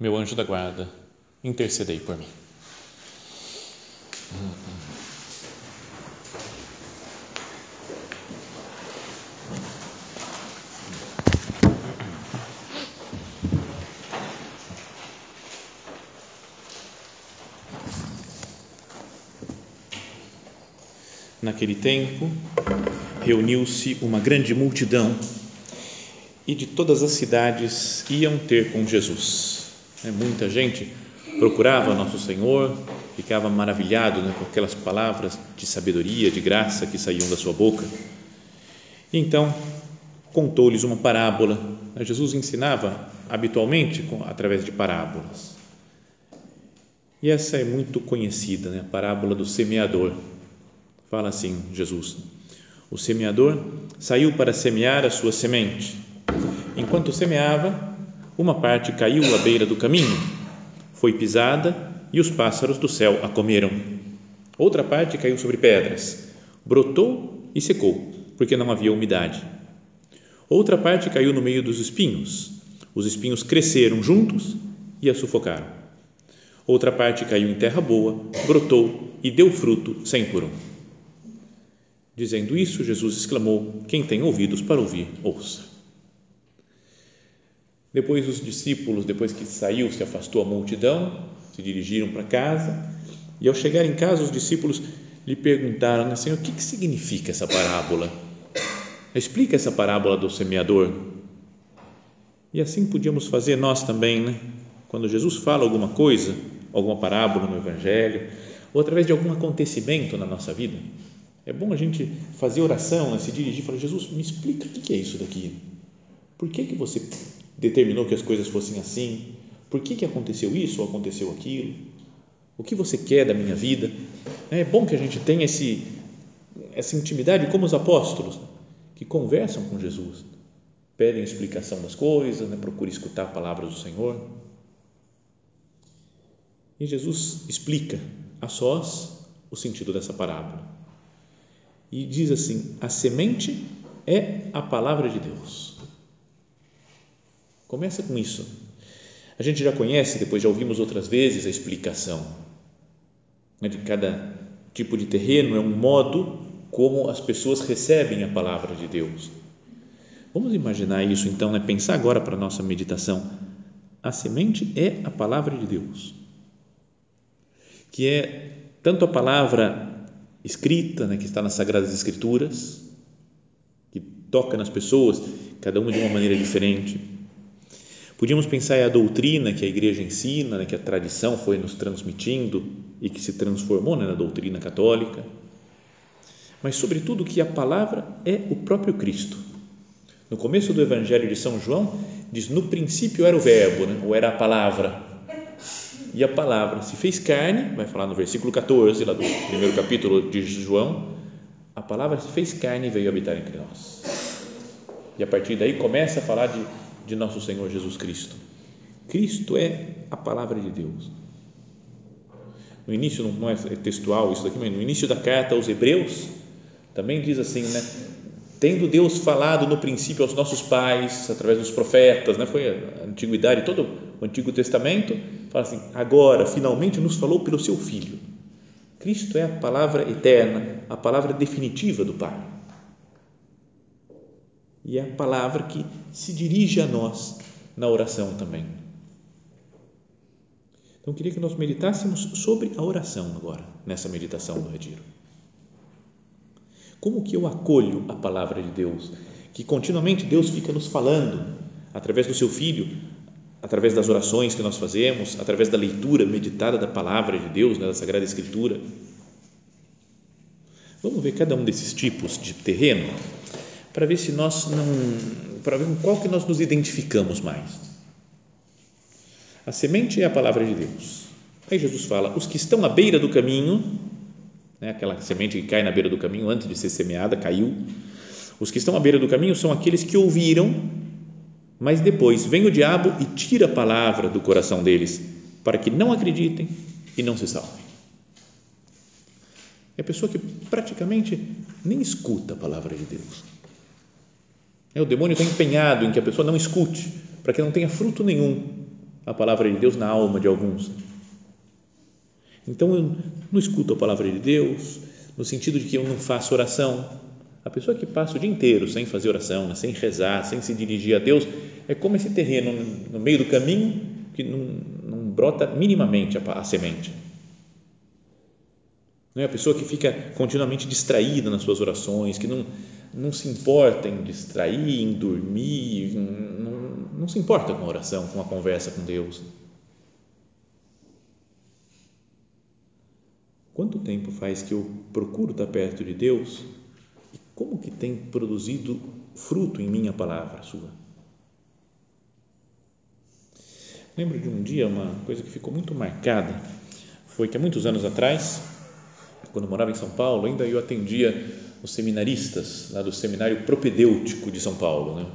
meu anjo da guarda, intercedei por mim. Naquele tempo, reuniu-se uma grande multidão e de todas as cidades iam ter com Jesus né? Muita gente procurava Nosso Senhor, ficava maravilhado né, com aquelas palavras de sabedoria, de graça que saíam da sua boca. E então contou-lhes uma parábola. Jesus ensinava habitualmente através de parábolas. E essa é muito conhecida, né? a parábola do semeador. Fala assim Jesus: O semeador saiu para semear a sua semente. Enquanto semeava, uma parte caiu à beira do caminho, foi pisada e os pássaros do céu a comeram. Outra parte caiu sobre pedras, brotou e secou, porque não havia umidade. Outra parte caiu no meio dos espinhos. Os espinhos cresceram juntos e a sufocaram. Outra parte caiu em terra boa, brotou e deu fruto por um. Dizendo isso, Jesus exclamou: Quem tem ouvidos para ouvir, ouça. Depois os discípulos, depois que saiu, se afastou a multidão, se dirigiram para casa e ao chegar em casa os discípulos lhe perguntaram, Senhor, o que, que significa essa parábola? Explica essa parábola do semeador. E assim podíamos fazer nós também, né? Quando Jesus fala alguma coisa, alguma parábola no Evangelho, ou através de algum acontecimento na nossa vida, é bom a gente fazer oração, né? se dirigir e falar: Jesus, me explica o que é isso daqui. Por que, que você determinou que as coisas fossem assim? Por que, que aconteceu isso ou aconteceu aquilo? O que você quer da minha vida? É bom que a gente tenha esse, essa intimidade como os apóstolos, que conversam com Jesus, pedem explicação das coisas, né? escutar a palavra do Senhor. E Jesus explica a sós o sentido dessa parábola. E diz assim: a semente é a palavra de Deus. Começa com isso. A gente já conhece, depois já ouvimos outras vezes a explicação né, de cada tipo de terreno, é um modo como as pessoas recebem a palavra de Deus. Vamos imaginar isso então, né? pensar agora para a nossa meditação. A semente é a palavra de Deus, que é tanto a palavra escrita, né, que está nas Sagradas Escrituras, que toca nas pessoas, cada uma de uma maneira diferente Podíamos pensar em a doutrina que a igreja ensina, né, que a tradição foi nos transmitindo e que se transformou né, na doutrina católica, mas, sobretudo, que a palavra é o próprio Cristo. No começo do Evangelho de São João, diz: no princípio era o Verbo, né, ou era a palavra. E a palavra se fez carne, vai falar no versículo 14, lá do primeiro capítulo de João, a palavra se fez carne e veio habitar entre nós. E a partir daí começa a falar de de nosso Senhor Jesus Cristo. Cristo é a palavra de Deus. No início, não é textual isso daqui, mas no início da carta aos Hebreus, também diz assim, né? Tendo Deus falado no princípio aos nossos pais, através dos profetas, né? foi a antiguidade, todo o Antigo Testamento, fala assim: agora, finalmente, nos falou pelo seu Filho. Cristo é a palavra eterna, a palavra definitiva do Pai e é a palavra que se dirige a nós na oração também. Então, queria que nós meditássemos sobre a oração agora, nessa meditação do Retiro. Como que eu acolho a palavra de Deus? Que continuamente Deus fica nos falando, através do seu Filho, através das orações que nós fazemos, através da leitura meditada da palavra de Deus, né, da Sagrada Escritura. Vamos ver cada um desses tipos de terreno para ver se nós não, para ver com qual que nós nos identificamos mais. A semente é a palavra de Deus. Aí Jesus fala: os que estão à beira do caminho, né, aquela semente que cai na beira do caminho antes de ser semeada, caiu. Os que estão à beira do caminho são aqueles que ouviram, mas depois vem o diabo e tira a palavra do coração deles, para que não acreditem e não se salvem. É a pessoa que praticamente nem escuta a palavra de Deus. É, o demônio está empenhado em que a pessoa não escute, para que não tenha fruto nenhum a palavra de Deus na alma de alguns. Então eu não escuto a palavra de Deus, no sentido de que eu não faço oração. A pessoa que passa o dia inteiro sem fazer oração, sem rezar, sem se dirigir a Deus, é como esse terreno no meio do caminho que não, não brota minimamente a, a semente não é a pessoa que fica continuamente distraída nas suas orações, que não, não se importa em distrair, em dormir, não, não se importa com a oração, com a conversa com Deus. Quanto tempo faz que eu procuro estar perto de Deus e como que tem produzido fruto em minha palavra sua? Lembro de um dia uma coisa que ficou muito marcada, foi que há muitos anos atrás quando eu morava em São Paulo, ainda eu atendia os seminaristas lá do seminário propedêutico de São Paulo, né?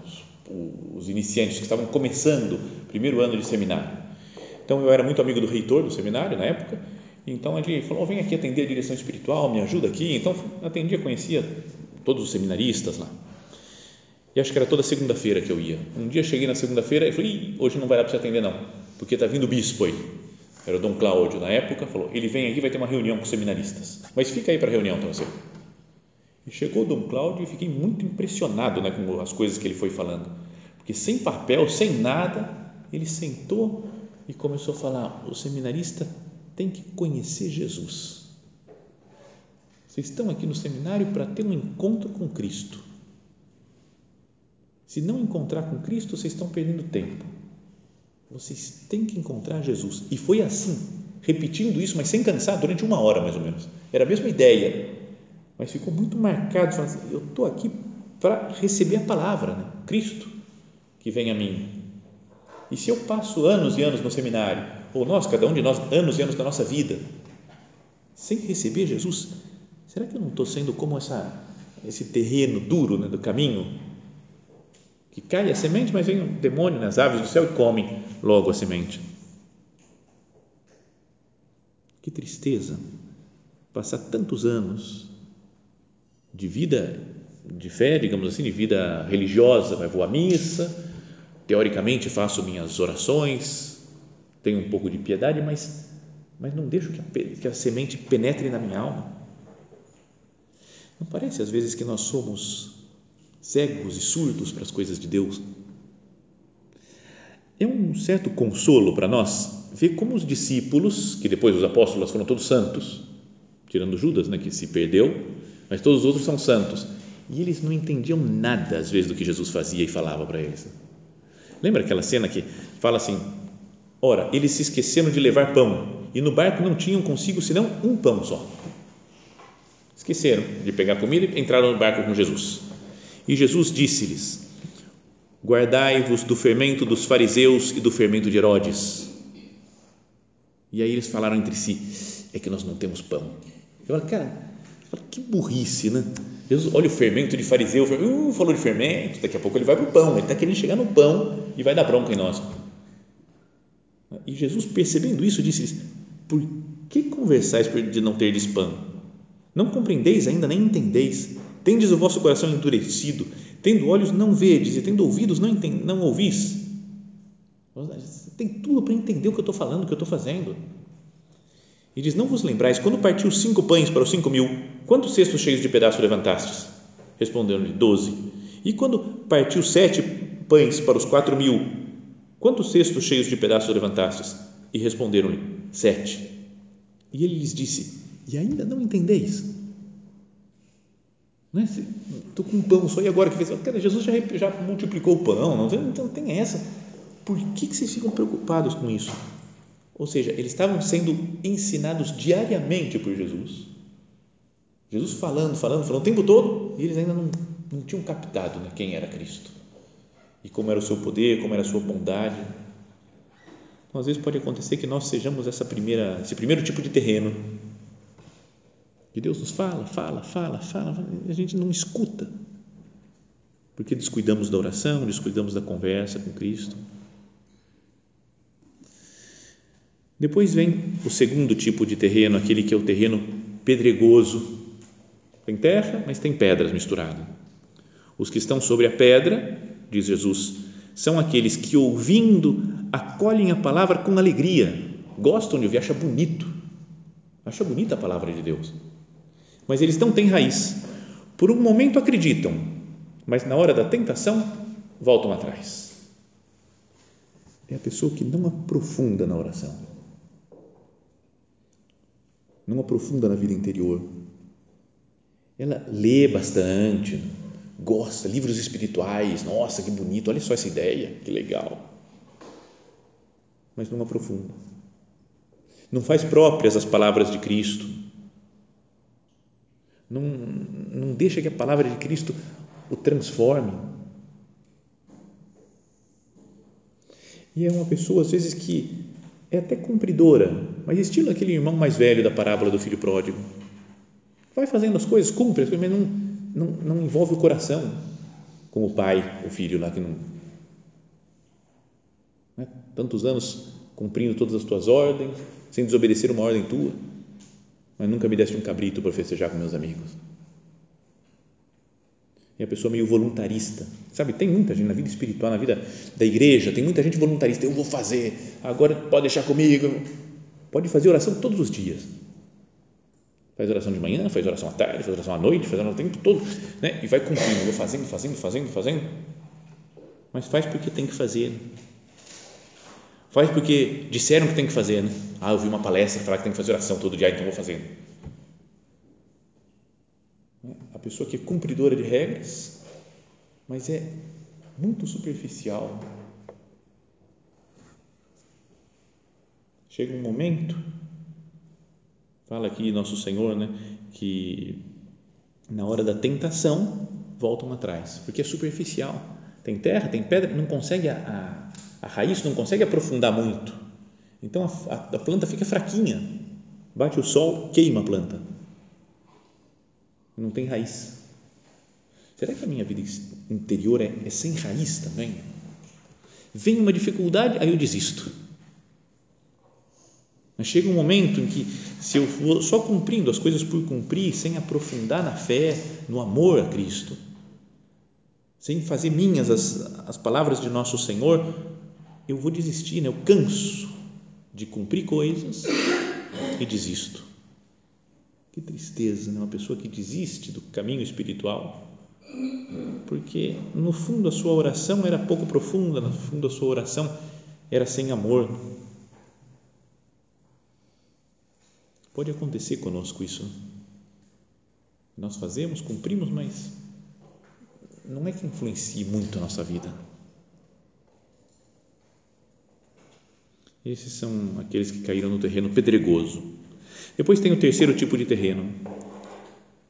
os, os iniciantes que estavam começando primeiro ano de seminário. Então eu era muito amigo do reitor do seminário na época, então ele falou: vem aqui atender a direção espiritual, me ajuda aqui. Então atendia, conhecia todos os seminaristas lá. E acho que era toda segunda-feira que eu ia. Um dia cheguei na segunda-feira e falei: hoje não vai dar para você atender, não, porque está vindo o bispo aí era o Dom Cláudio na época, falou: ele vem aqui, vai ter uma reunião com os seminaristas, mas fica aí para a reunião para você. E chegou Dom Cláudio e fiquei muito impressionado né, com as coisas que ele foi falando, porque sem papel, sem nada, ele sentou e começou a falar: o seminarista tem que conhecer Jesus. Vocês estão aqui no seminário para ter um encontro com Cristo. Se não encontrar com Cristo, vocês estão perdendo tempo vocês têm que encontrar Jesus. E foi assim, repetindo isso, mas sem cansar, durante uma hora mais ou menos. Era a mesma ideia, mas ficou muito marcado. Assim, eu estou aqui para receber a palavra, né? Cristo que vem a mim. E se eu passo anos e anos no seminário, ou nós, cada um de nós, anos e anos da nossa vida, sem receber Jesus, será que eu não estou sendo como essa, esse terreno duro né, do caminho? Que cai a semente, mas vem um demônio nas aves do céu e come logo a semente. Que tristeza passar tantos anos de vida de fé, digamos assim, de vida religiosa, vou à missa, teoricamente faço minhas orações, tenho um pouco de piedade, mas, mas não deixo que a, que a semente penetre na minha alma. Não parece às vezes que nós somos cegos e surdos para as coisas de Deus? É um certo consolo para nós ver como os discípulos, que depois os apóstolos foram todos santos, tirando Judas, né, que se perdeu, mas todos os outros são santos, e eles não entendiam nada às vezes do que Jesus fazia e falava para eles. Lembra aquela cena que fala assim: Ora, eles se esqueceram de levar pão e no barco não tinham consigo senão um pão só. Esqueceram de pegar comida e entraram no barco com Jesus. E Jesus disse-lhes: Guardai-vos do fermento dos fariseus e do fermento de Herodes. E aí eles falaram entre si: É que nós não temos pão. Eu falo, cara, que burrice, né? Jesus, olha o fermento de fariseu, uh, falou de fermento, daqui a pouco ele vai para o pão, ele está querendo chegar no pão e vai dar bronca em nós. E Jesus, percebendo isso, disse-lhes: Por que conversais de não terdes pão? Não compreendeis ainda, nem entendeis. Tendes o vosso coração endurecido, tendo olhos não vedes e tendo ouvidos não, entend, não ouvis. Tem tudo para entender o que eu estou falando, o que eu estou fazendo. E diz: Não vos lembrais, quando partiu cinco pães para os cinco mil, quantos cestos cheios de pedaços levantastes? Responderam-lhe: Doze. E quando partiu sete pães para os quatro mil, quantos cestos cheios de pedaços levantastes? E responderam-lhe: Sete. E ele lhes disse: E ainda não entendeis? Estou é? com um pão só e agora que fez? Cara, Jesus já, já multiplicou o pão, não não tem essa. Por que, que vocês ficam preocupados com isso? Ou seja, eles estavam sendo ensinados diariamente por Jesus. Jesus falando, falando, falando o tempo todo e eles ainda não, não tinham captado né, quem era Cristo e como era o seu poder, como era a sua bondade. Então, às vezes pode acontecer que nós sejamos essa primeira, esse primeiro tipo de terreno. Que Deus nos fala, fala, fala, fala, e a gente não escuta. Porque descuidamos da oração, descuidamos da conversa com Cristo. Depois vem o segundo tipo de terreno, aquele que é o terreno pedregoso. Tem terra, mas tem pedras misturadas. Os que estão sobre a pedra, diz Jesus, são aqueles que, ouvindo, acolhem a palavra com alegria, gostam de ouvir, acham bonito, acham bonita a palavra de Deus. Mas eles não têm raiz. Por um momento acreditam, mas na hora da tentação voltam atrás. É a pessoa que não aprofunda na oração, não aprofunda na vida interior. Ela lê bastante, gosta, livros espirituais, nossa, que bonito, olha só essa ideia, que legal. Mas não aprofunda. Não faz próprias as palavras de Cristo. Não, não deixa que a palavra de Cristo o transforme. E é uma pessoa, às vezes, que é até cumpridora, mas estilo aquele irmão mais velho da parábola do filho pródigo. Vai fazendo as coisas, cumpre as coisas, mas não, não, não envolve o coração, como o pai, o filho lá que não. Né? Tantos anos cumprindo todas as tuas ordens, sem desobedecer uma ordem tua, mas nunca me deste um cabrito para festejar com meus amigos. E a pessoa meio voluntarista, sabe? Tem muita gente na vida espiritual, na vida da igreja, tem muita gente voluntarista. Eu vou fazer, agora pode deixar comigo. Pode fazer oração todos os dias Faz oração de manhã, faz oração à tarde, faz oração à noite, faz oração o tempo todo, né? E vai cumprindo, vou fazendo, fazendo, fazendo, fazendo. Mas faz porque tem que fazer. Faz porque disseram que tem que fazer, né? Ah, eu vi uma palestra falar que tem que fazer oração todo dia, então vou fazendo. A pessoa que é cumpridora de regras, mas é muito superficial. Chega um momento Fala aqui nosso Senhor, né, que na hora da tentação voltam atrás, porque é superficial. Tem terra, tem pedra, não consegue a, a, a raiz não consegue aprofundar muito. Então a, a, planta fica fraquinha. Bate o sol, queima a planta. Não tem raiz. Será que a minha vida interior é, é sem raiz também? Vem uma dificuldade, aí eu desisto mas chega um momento em que, se eu for só cumprindo as coisas por cumprir, sem aprofundar na fé, no amor a Cristo, sem fazer minhas as, as palavras de nosso Senhor, eu vou desistir, né? eu canso de cumprir coisas e desisto. Que tristeza, né? uma pessoa que desiste do caminho espiritual, porque no fundo a sua oração era pouco profunda, no fundo a sua oração era sem amor Pode acontecer conosco isso. Nós fazemos, cumprimos, mas não é que influencie muito a nossa vida. Esses são aqueles que caíram no terreno pedregoso. Depois tem o terceiro tipo de terreno.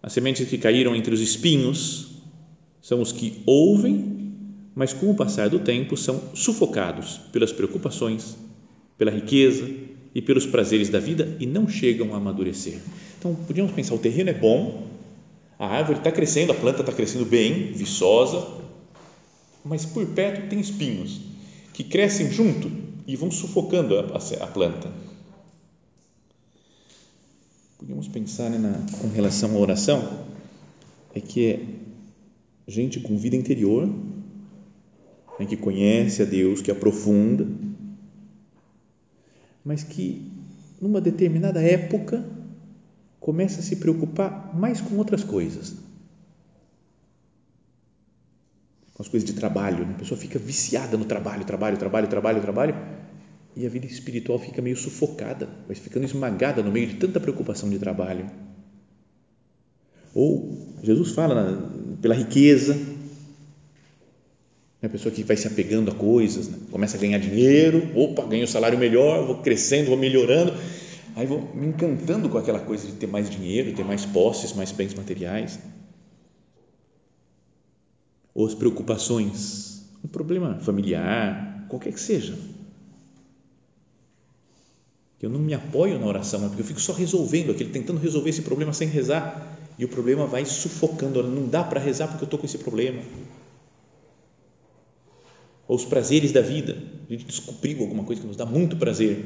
As sementes que caíram entre os espinhos são os que ouvem, mas com o passar do tempo são sufocados pelas preocupações, pela riqueza, e pelos prazeres da vida e não chegam a amadurecer. Então, podíamos pensar: o terreno é bom, a árvore está crescendo, a planta está crescendo bem, viçosa, mas por perto tem espinhos que crescem junto e vão sufocando a, a, a planta. Podíamos pensar né, na, com relação à oração, é que é gente com vida interior, né, que conhece a Deus, que aprofunda, mas que numa determinada época começa a se preocupar mais com outras coisas. Com as coisas de trabalho, né? a pessoa fica viciada no trabalho, trabalho, trabalho, trabalho, trabalho, e a vida espiritual fica meio sufocada, vai ficando esmagada no meio de tanta preocupação de trabalho. Ou Jesus fala pela riqueza, a pessoa que vai se apegando a coisas, né? começa a ganhar dinheiro, opa, ganho um salário melhor, vou crescendo, vou melhorando, aí vou me encantando com aquela coisa de ter mais dinheiro, ter mais posses, mais bens materiais. Ou as preocupações, um problema familiar, qualquer que seja. eu não me apoio na oração, porque eu fico só resolvendo aquilo, tentando resolver esse problema sem rezar, e o problema vai sufocando, não dá para rezar porque eu estou com esse problema. Ou os prazeres da vida, a gente descobriu alguma coisa que nos dá muito prazer,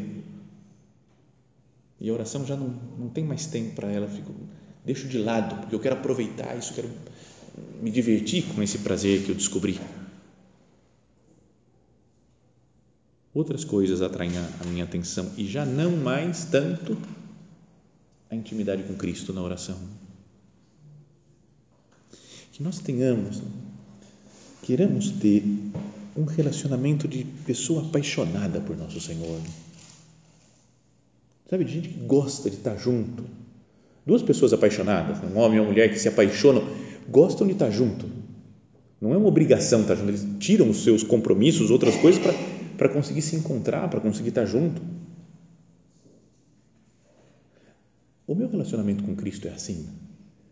e a oração já não, não tem mais tempo para ela, fico, deixo de lado, porque eu quero aproveitar isso, quero me divertir com esse prazer que eu descobri. outras coisas atraem a, minha atenção e já não mais tanto a intimidade com Cristo na oração. Que nós tenhamos, queiramos ter um relacionamento de pessoa apaixonada por nosso Senhor. Sabe, de gente que gosta de estar junto. Duas pessoas apaixonadas, um homem e uma mulher que se apaixonam, gostam de estar junto. Não é uma obrigação estar junto, eles tiram os seus compromissos, outras coisas para conseguir se encontrar, para conseguir estar junto. O meu relacionamento com Cristo é assim.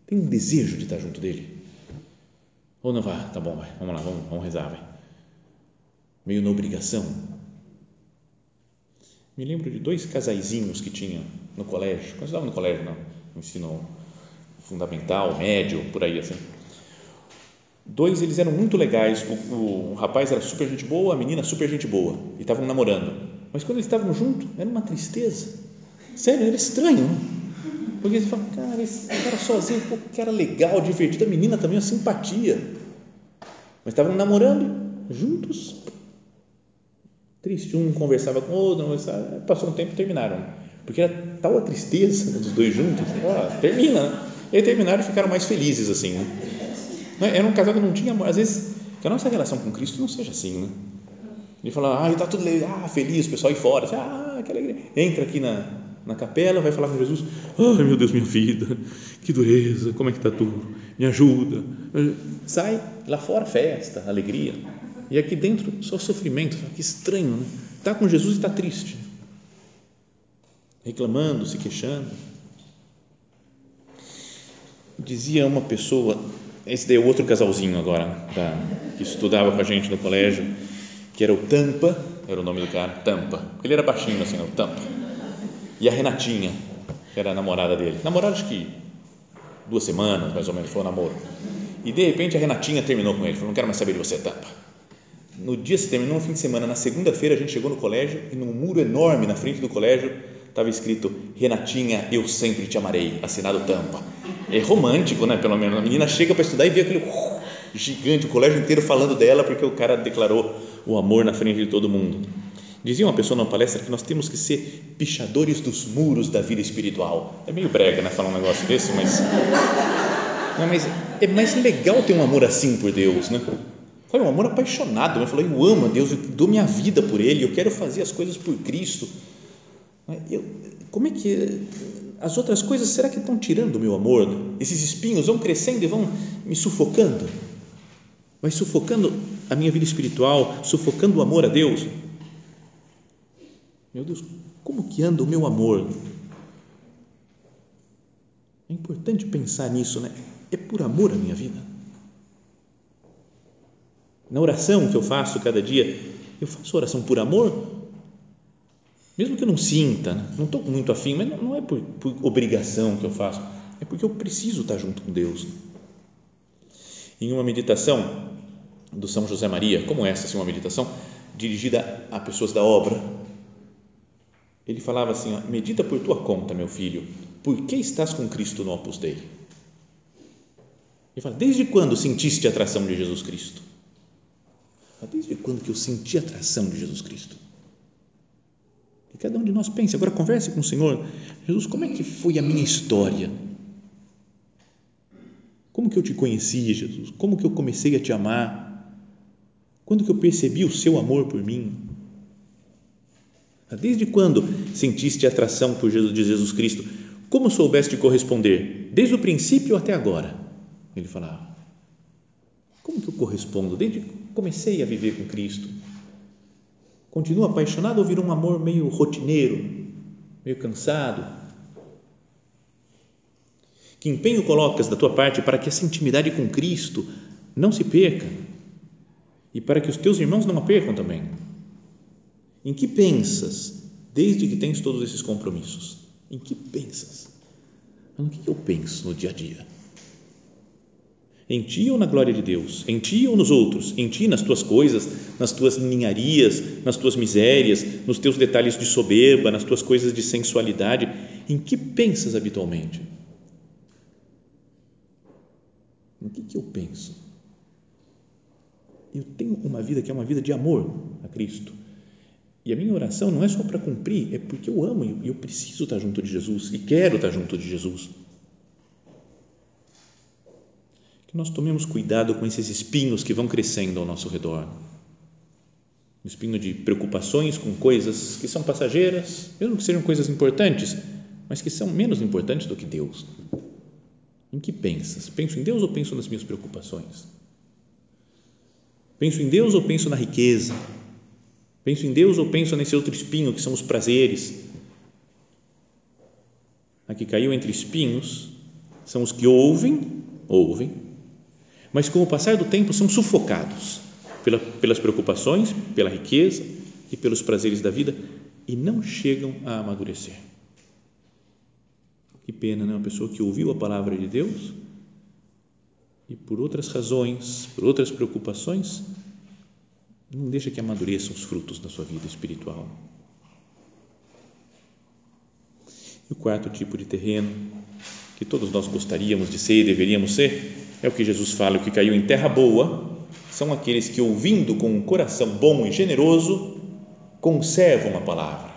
Tem um desejo de estar junto dele. Ou não vai, tá bom, vai, vamos lá, vamos, vamos rezar, vai. Meio na obrigação. Me lembro de dois casaizinhos que tinha no colégio, quando eu estava no colégio, não, no ensino fundamental, médio, por aí assim Dois, eles eram muito legais. O, o, o, rapaz era super gente boa, a menina super gente boa. E estavam namorando. Mas quando eles estavam juntos, era uma tristeza. Sério, era estranho. Né? Porque eles falam, cara, esse cara sozinho, pô, que era legal, divertido. A menina também, uma simpatia. Mas estavam namorando, juntos. Triste. Um conversava com o outro, conversava, passou um tempo e terminaram. Porque era tal a tristeza dos dois juntos. Ah, termina, né? E aí terminaram e ficaram mais felizes assim. Né? Né? Era um casal que não tinha amor. Às vezes, que a nossa relação com Cristo não seja assim, né? Ele fala, ah, está tudo legal, ah, feliz, o pessoal aí fora, assim, ah, que alegria. Entra aqui na, na capela, vai falar com Jesus, ai meu Deus, minha vida, que dureza, como é que está tudo? Me ajuda. Sai lá fora, festa, alegria. E aqui dentro, só sofrimento, que estranho, né? Está com Jesus e está triste. Reclamando, se queixando. Dizia uma pessoa esse daí é outro casalzinho agora, tá, que estudava com a gente no colégio, que era o Tampa, era o nome do cara, Tampa, ele era baixinho assim, o Tampa. E a Renatinha, que era a namorada dele. Namorada acho que duas semanas, mais ou menos, foi o namoro. E de repente a Renatinha terminou com ele, falou, não quero mais saber de você, Tampa. No dia se terminou, no fim de semana, na segunda-feira a gente chegou no colégio e num muro enorme na frente do colégio estava escrito Renatinha, eu sempre te amarei, assinado Tampa é romântico, né? Pelo menos a menina chega para estudar e vê aquele uh, gigante, o colégio inteiro falando dela porque o cara declarou o amor na frente de todo mundo. Dizia uma pessoa numa palestra que nós temos que ser pichadores dos muros da vida espiritual. É meio brega, né? Falar um negócio desse, mas não, mas é mais legal ter um amor assim por Deus, né? Sabe, um amor apaixonado. Eu falei, eu amo a Deus, eu dou minha vida por Ele, eu quero fazer as coisas por Cristo. Eu, como é que as outras coisas, será que estão tirando o meu amor? Esses espinhos vão crescendo e vão me sufocando? Vai sufocando a minha vida espiritual, sufocando o amor a Deus? Meu Deus, como que anda o meu amor? É importante pensar nisso, né? É por amor a minha vida. Na oração que eu faço cada dia, eu faço oração por amor mesmo que eu não sinta, né? não estou muito afim, mas não, é por, por, obrigação que eu faço, é porque eu preciso estar junto com Deus. Em uma meditação do São José Maria, como essa, assim, uma meditação dirigida a pessoas da obra, ele falava assim: ó, medita por tua conta, meu filho, por que estás com Cristo no Opus Dei? Ele fala: desde quando sentiste a atração de Jesus Cristo? Desde quando que eu senti a atração de Jesus Cristo? Que cada um de nós pense. Agora converse com o Senhor. Jesus, como é que foi a minha história? Como que eu te conheci, Jesus? Como que eu comecei a te amar? Quando que eu percebi o seu amor por mim? Desde quando sentiste atração por Jesus de Jesus Cristo? Como soubeste corresponder? Desde o princípio até agora. Ele falava. Como que eu correspondo? Desde comecei a viver com Cristo Continua apaixonado ou virou um amor meio rotineiro, meio cansado? Que empenho colocas da tua parte para que essa intimidade com Cristo não se perca e para que os teus irmãos não a percam também? Em que pensas desde que tens todos esses compromissos? Em que pensas? No que eu penso no dia a dia? Em ti ou na glória de Deus? Em ti ou nos outros? Em ti, nas tuas coisas, nas tuas ninharias, nas tuas misérias, nos teus detalhes de soberba, nas tuas coisas de sensualidade? Em que pensas habitualmente? O que, que eu penso? Eu tenho uma vida que é uma vida de amor a Cristo. E a minha oração não é só para cumprir, é porque eu amo e eu preciso estar junto de Jesus e quero estar junto de Jesus. Nós tomemos cuidado com esses espinhos que vão crescendo ao nosso redor. Um espinho de preocupações com coisas que são passageiras, mesmo que sejam coisas importantes, mas que são menos importantes do que Deus. Em que pensas? Penso em Deus ou penso nas minhas preocupações? Penso em Deus ou penso na riqueza? Penso em Deus ou penso nesse outro espinho que são os prazeres? A que caiu entre espinhos são os que ouvem, ouvem, mas com o passar do tempo são sufocados pela, pelas preocupações, pela riqueza e pelos prazeres da vida e não chegam a amadurecer. Que pena, né? Uma pessoa que ouviu a palavra de Deus e por outras razões, por outras preocupações, não deixa que amadureçam os frutos da sua vida espiritual. E o quarto tipo de terreno que todos nós gostaríamos de ser e deveríamos ser é o que Jesus fala, o que caiu em terra boa são aqueles que ouvindo com um coração bom e generoso conservam a palavra,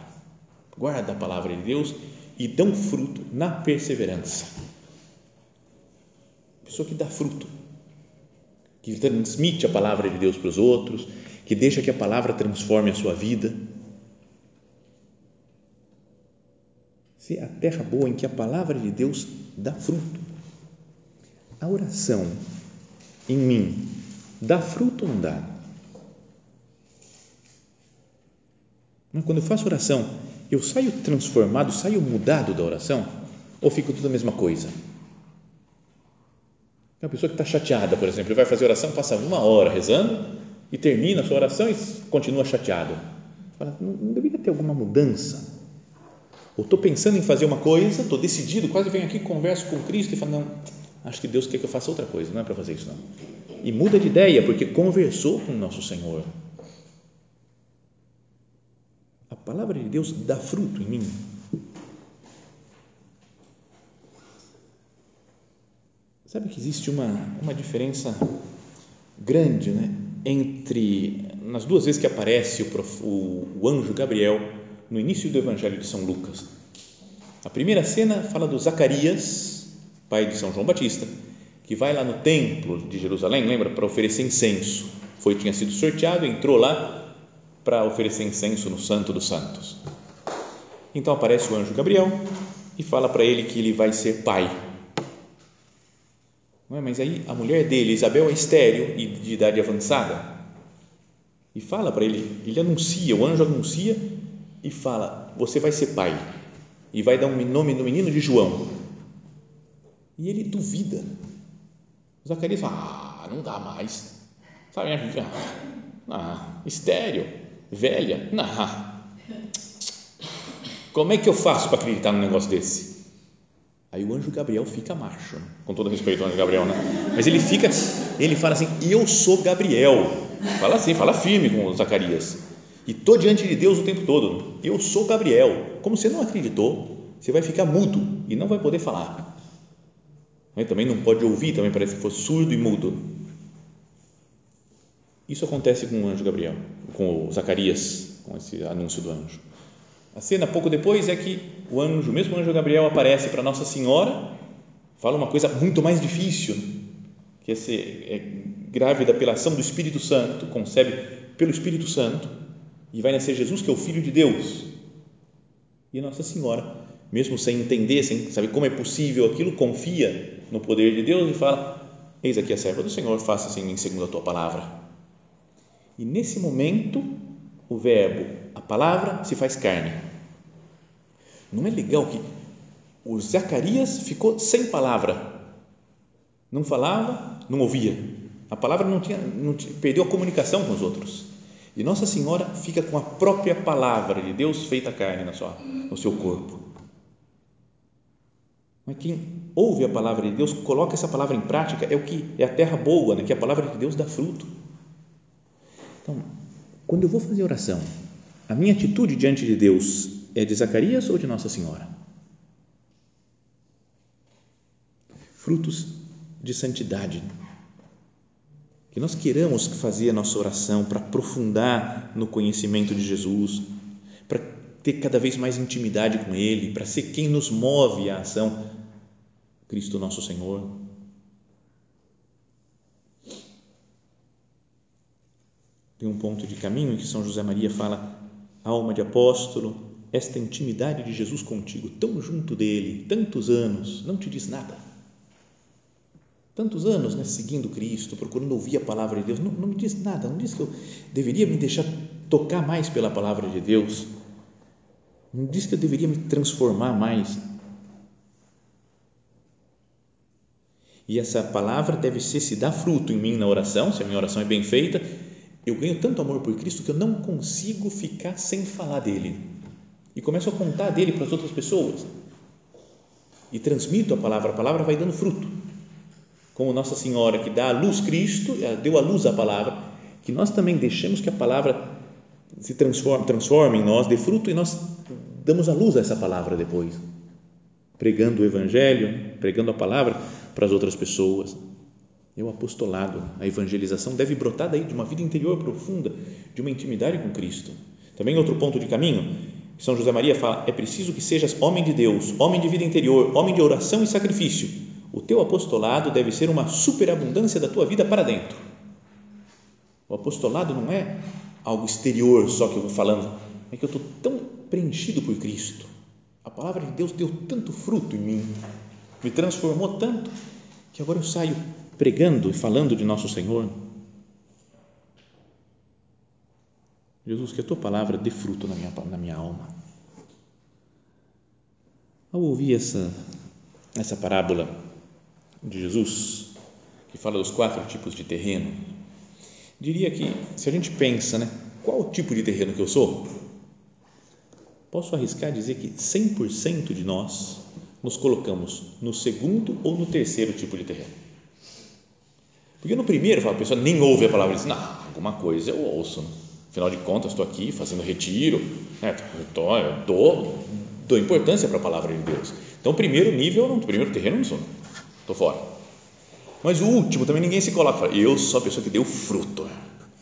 guardam a palavra de Deus e dão fruto na perseverança. Pessoa que dá fruto, que transmite a palavra de Deus para os outros, que deixa que a palavra transforme a sua vida. Se a terra boa em que a palavra de Deus dá fruto. A oração em mim dá fruto ou não dá? Quando eu faço oração eu saio transformado, saio mudado da oração ou fico tudo a mesma coisa? Uma pessoa que está chateada, por exemplo, vai fazer oração, passa uma hora rezando e termina a sua oração e continua chateado. Fala, não, não deveria ter alguma mudança? Ou estou pensando em fazer uma coisa, estou decidido, quase venho aqui, converso com Cristo e falo, não, acho que Deus quer que eu faça outra coisa, não é para fazer isso não. E muda de ideia, porque conversou com o nosso Senhor a palavra de Deus dá fruto em mim. Sabe que existe uma, uma diferença grande né, entre, nas duas vezes que aparece o, o, o anjo Gabriel no início do Evangelho de São Lucas. A primeira cena fala do Zacarias, pai de São João Batista, que vai lá no templo de Jerusalém, lembra, para oferecer incenso. Foi, tinha sido sorteado, entrou lá, para oferecer incenso no Santo dos Santos. Então aparece o anjo Gabriel e fala para ele que ele vai ser pai. É? Mas aí a mulher dele, Isabel, é estéreo e de idade avançada. E fala para ele, ele anuncia, o anjo anuncia e fala: Você vai ser pai. E vai dar um nome no menino de João. E ele duvida. Zacarias fala: Ah, não dá mais. Sabe, ah, estéreo velha? Não. Como é que eu faço para acreditar num negócio desse? Aí o anjo Gabriel fica macho, né? com todo respeito ao anjo Gabriel, né? Mas ele fica, ele fala assim: Eu sou Gabriel. Fala assim, fala firme com Zacarias. E estou diante de Deus o tempo todo. Eu sou Gabriel. Como você não acreditou, você vai ficar mudo e não vai poder falar. Também não pode ouvir, também parece que foi surdo e mudo. Isso acontece com o anjo Gabriel, com o Zacarias, com esse anúncio do anjo. A cena pouco depois é que o anjo, o mesmo anjo Gabriel aparece para Nossa Senhora, fala uma coisa muito mais difícil, que é ser é grávida pela ação do Espírito Santo, concebe pelo Espírito Santo e vai nascer Jesus que é o Filho de Deus. E Nossa Senhora, mesmo sem entender, sem saber como é possível aquilo, confia no poder de Deus e fala: Eis aqui a serva do Senhor, faça-se em mim segundo a tua palavra. E nesse momento, o verbo, a palavra, se faz carne. Não é legal que o Zacarias ficou sem palavra. Não falava, não ouvia. A palavra não tinha, não tinha, perdeu a comunicação com os outros. E Nossa Senhora fica com a própria palavra de Deus feita carne na sua, no seu corpo. Mas quem ouve a palavra de Deus, coloca essa palavra em prática, é o que é a terra boa, né? que a palavra de Deus dá fruto. Então, quando eu vou fazer oração, a minha atitude diante de Deus é de Zacarias ou de Nossa Senhora? Frutos de santidade. Que nós queiramos fazer a nossa oração para aprofundar no conhecimento de Jesus, para ter cada vez mais intimidade com Ele, para ser quem nos move a ação, Cristo nosso Senhor. Tem um ponto de caminho em que São José Maria fala: alma de apóstolo, esta intimidade de Jesus contigo, tão junto dele, tantos anos, não te diz nada. Tantos anos né, seguindo Cristo, procurando ouvir a palavra de Deus, não, não me diz nada, não diz que eu deveria me deixar tocar mais pela palavra de Deus, não diz que eu deveria me transformar mais. E essa palavra deve ser se dá fruto em mim na oração, se a minha oração é bem feita, eu ganho tanto amor por Cristo que eu não consigo ficar sem falar dele. E começo a contar dele para as outras pessoas. E transmito a palavra, a palavra vai dando fruto. Como Nossa Senhora que dá à luz Cristo, deu à luz a palavra, que nós também deixemos que a palavra se transforme, transforme em nós, dê fruto e nós damos à luz a essa palavra depois. Pregando o Evangelho, pregando a palavra para as outras pessoas é o apostolado, a evangelização deve brotar daí de uma vida interior profunda, de uma intimidade com Cristo. Também outro ponto de caminho, São José Maria fala, é preciso que sejas homem de Deus, homem de vida interior, homem de oração e sacrifício. O teu apostolado deve ser uma superabundância da tua vida para dentro. O apostolado não é algo exterior só que eu vou falando, é que eu estou tão preenchido por Cristo. A palavra de Deus deu tanto fruto em mim, me transformou tanto, que agora eu saio pregando e falando de nosso Senhor. Jesus, que a tua palavra dê fruto na minha, na minha alma. Ao ouvir essa, essa parábola de Jesus, que fala dos quatro tipos de terreno, diria que, se a gente pensa, né, qual tipo de terreno que eu sou, posso arriscar dizer que 100% de nós nos colocamos no segundo ou no terceiro tipo de terreno. Porque no primeiro, a pessoa nem ouve a palavra e diz, não, alguma coisa eu ouço. Né? Afinal de contas, estou aqui fazendo retiro, né? tô, eu dou, dou importância para a palavra de Deus. Então, o primeiro nível, o primeiro terreno não sou, estou fora. Mas o último também ninguém se coloca, fala, eu sou a pessoa que deu fruto,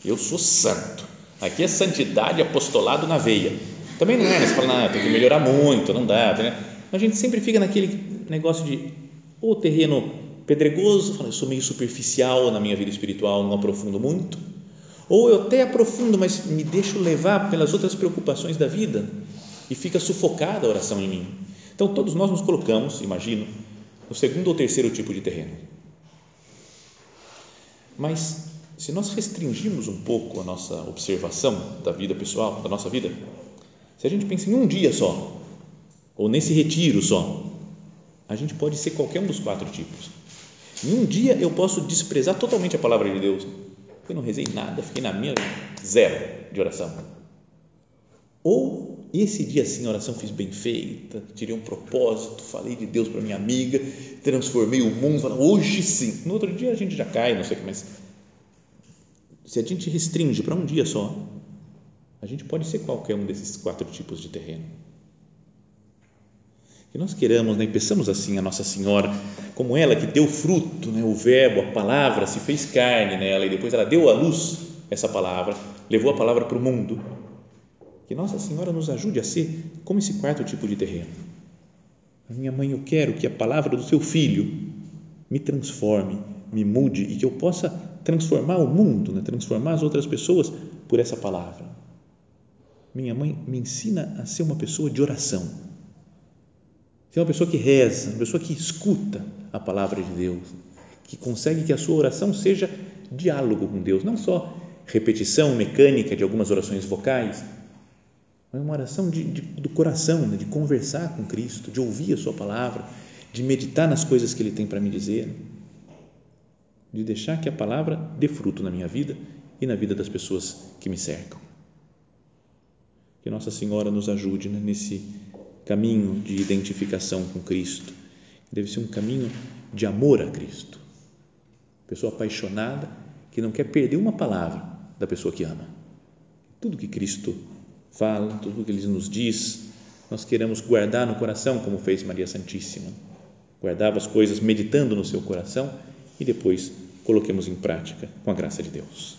eu sou santo. Aqui é santidade, apostolado na veia. Também não é, né? você fala, não, tem que melhorar muito, não dá. Né? A gente sempre fica naquele negócio de o terreno pedregoso, fala, eu sou meio superficial na minha vida espiritual, não aprofundo muito, ou eu até aprofundo, mas me deixo levar pelas outras preocupações da vida e fica sufocada a oração em mim. Então, todos nós nos colocamos, imagino, no segundo ou terceiro tipo de terreno. Mas, se nós restringirmos um pouco a nossa observação da vida pessoal, da nossa vida, se a gente pensa em um dia só, ou nesse retiro só, a gente pode ser qualquer um dos quatro tipos. Em um dia eu posso desprezar totalmente a palavra de Deus. Eu não rezei nada, fiquei na minha zero de oração. Ou esse dia sim a oração fiz bem feita, tirei um propósito, falei de Deus para minha amiga, transformei o mundo, falei, hoje sim. No outro dia a gente já cai, não sei o que, mas se a gente restringe para um dia só, a gente pode ser qualquer um desses quatro tipos de terreno. Que nós queiramos, né, e peçamos assim a Nossa Senhora, como ela que deu fruto, né, o Verbo, a palavra se fez carne nela e depois ela deu à luz essa palavra, levou a palavra para o mundo. Que Nossa Senhora nos ajude a ser como esse quarto tipo de terreno. Minha mãe, eu quero que a palavra do seu filho me transforme, me mude e que eu possa transformar o mundo, né, transformar as outras pessoas por essa palavra. Minha mãe me ensina a ser uma pessoa de oração Ser uma pessoa que reza, uma pessoa que escuta a palavra de Deus, que consegue que a sua oração seja diálogo com Deus, não só repetição mecânica de algumas orações vocais, mas uma oração de, de, do coração, né? de conversar com Cristo, de ouvir a Sua palavra, de meditar nas coisas que Ele tem para me dizer, de deixar que a palavra dê fruto na minha vida e na vida das pessoas que me cercam. Que Nossa Senhora nos ajude né, nesse caminho de identificação com Cristo. Deve ser um caminho de amor a Cristo. Pessoa apaixonada que não quer perder uma palavra da pessoa que ama. Tudo que Cristo fala, tudo que Ele nos diz, nós queremos guardar no coração, como fez Maria Santíssima. Guardava as coisas meditando no seu coração e depois coloquemos em prática com a graça de Deus.